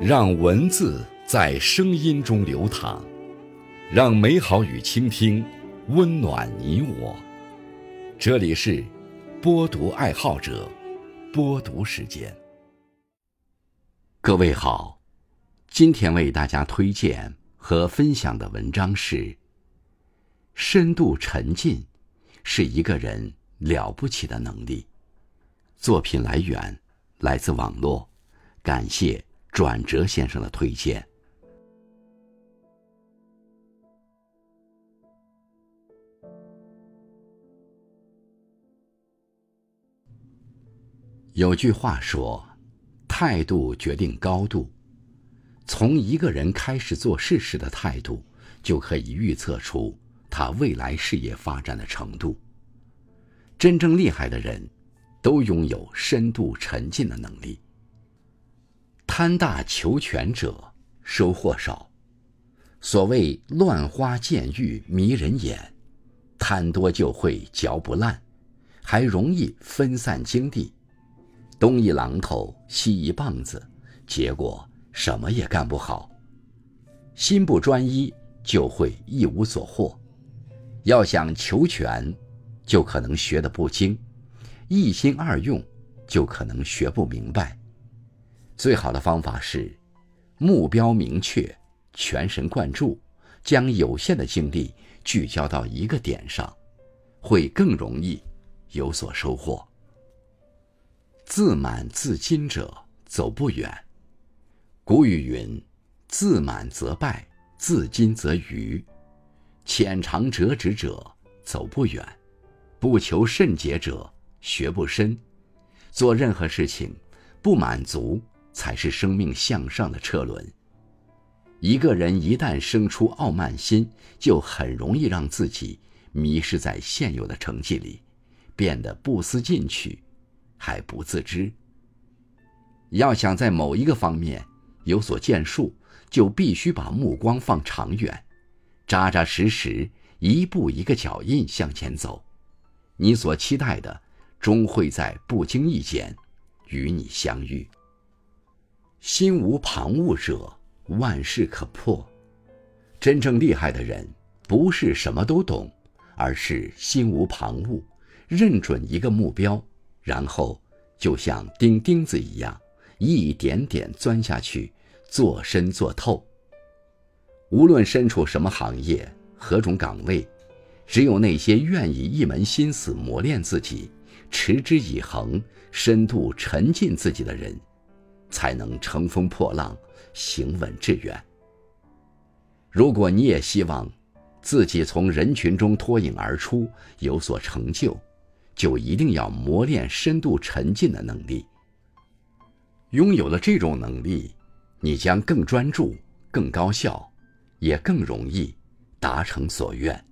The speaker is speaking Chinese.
让文字在声音中流淌，让美好与倾听温暖你我。这里是播读爱好者播读时间。各位好，今天为大家推荐和分享的文章是：深度沉浸是一个人了不起的能力。作品来源来自网络，感谢。转折先生的推荐。有句话说：“态度决定高度。”从一个人开始做事时的态度，就可以预测出他未来事业发展的程度。真正厉害的人，都拥有深度沉浸的能力。贪大求全者收获少，所谓乱花渐欲迷人眼，贪多就会嚼不烂，还容易分散精力，东一榔头西一棒子，结果什么也干不好。心不专一就会一无所获，要想求全，就可能学得不精，一心二用就可能学不明白。最好的方法是，目标明确，全神贯注，将有限的精力聚焦到一个点上，会更容易有所收获。自满自矜者走不远。古语云：“自满则败，自矜则愚。”浅尝辄止者走不远，不求甚解者学不深。做任何事情，不满足。才是生命向上的车轮。一个人一旦生出傲慢心，就很容易让自己迷失在现有的成绩里，变得不思进取，还不自知。要想在某一个方面有所建树，就必须把目光放长远，扎扎实实，一步一个脚印向前走。你所期待的，终会在不经意间与你相遇。心无旁骛者，万事可破。真正厉害的人，不是什么都懂，而是心无旁骛，认准一个目标，然后就像钉钉子一样，一点点钻下去，做深做透。无论身处什么行业、何种岗位，只有那些愿意一门心思磨练自己、持之以恒、深度沉浸自己的人。才能乘风破浪，行稳致远。如果你也希望自己从人群中脱颖而出，有所成就，就一定要磨练深度沉浸的能力。拥有了这种能力，你将更专注、更高效，也更容易达成所愿。